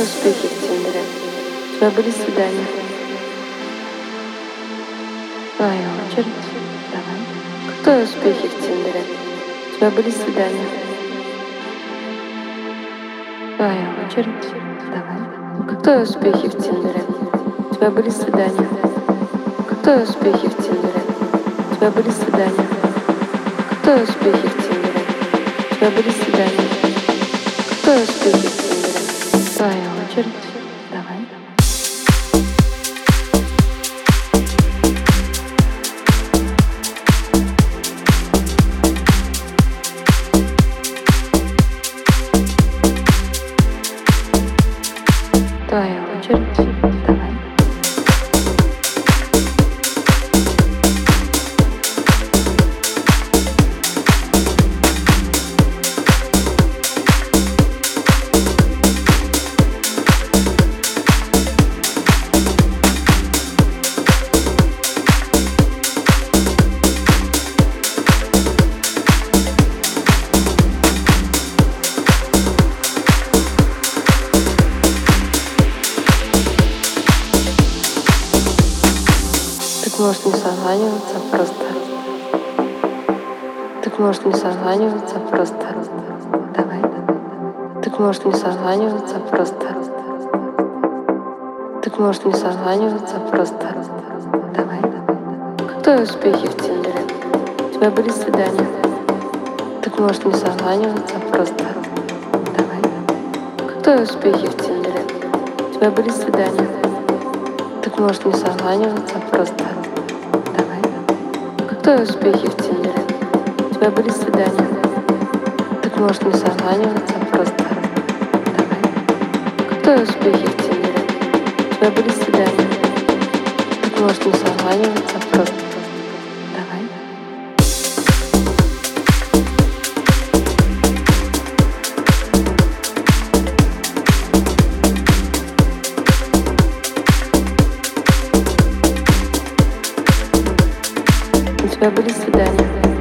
твои успехи в Тиндере? У тебя были свидания? Твоя очередь. Давай. Твои успехи в Тиндере? У тебя были свидания? Твоя очередь. Давай. Твои успехи в Тиндере? У тебя были свидания? Твои успехи в Тиндере? У тебя были свидания? Твои успехи в Тиндере? У тебя были свидания? Твои успехи в Тиндере? Твоя очередь. Давай. Твоя очередь. Можешь не созваниваться, просто... Так можешь не созваниваться, просто... Давай. Так можешь не созваниваться, просто... Так можешь не созваниваться, просто... Давай. Как твои успехи в Тиндере? У тебя были свидания? Так можешь не созваниваться, просто... Давай. Как твои успехи в Тиндере? У тебя были свидания? Так может не созваниваться просто. Твои успехи в Тиндере? У тебя были свидания? Так может не созваниваться просто. Давай. Как успехи в Тиндере? У тебя были свидания? Так может не созваниваться просто. тебя были свидания.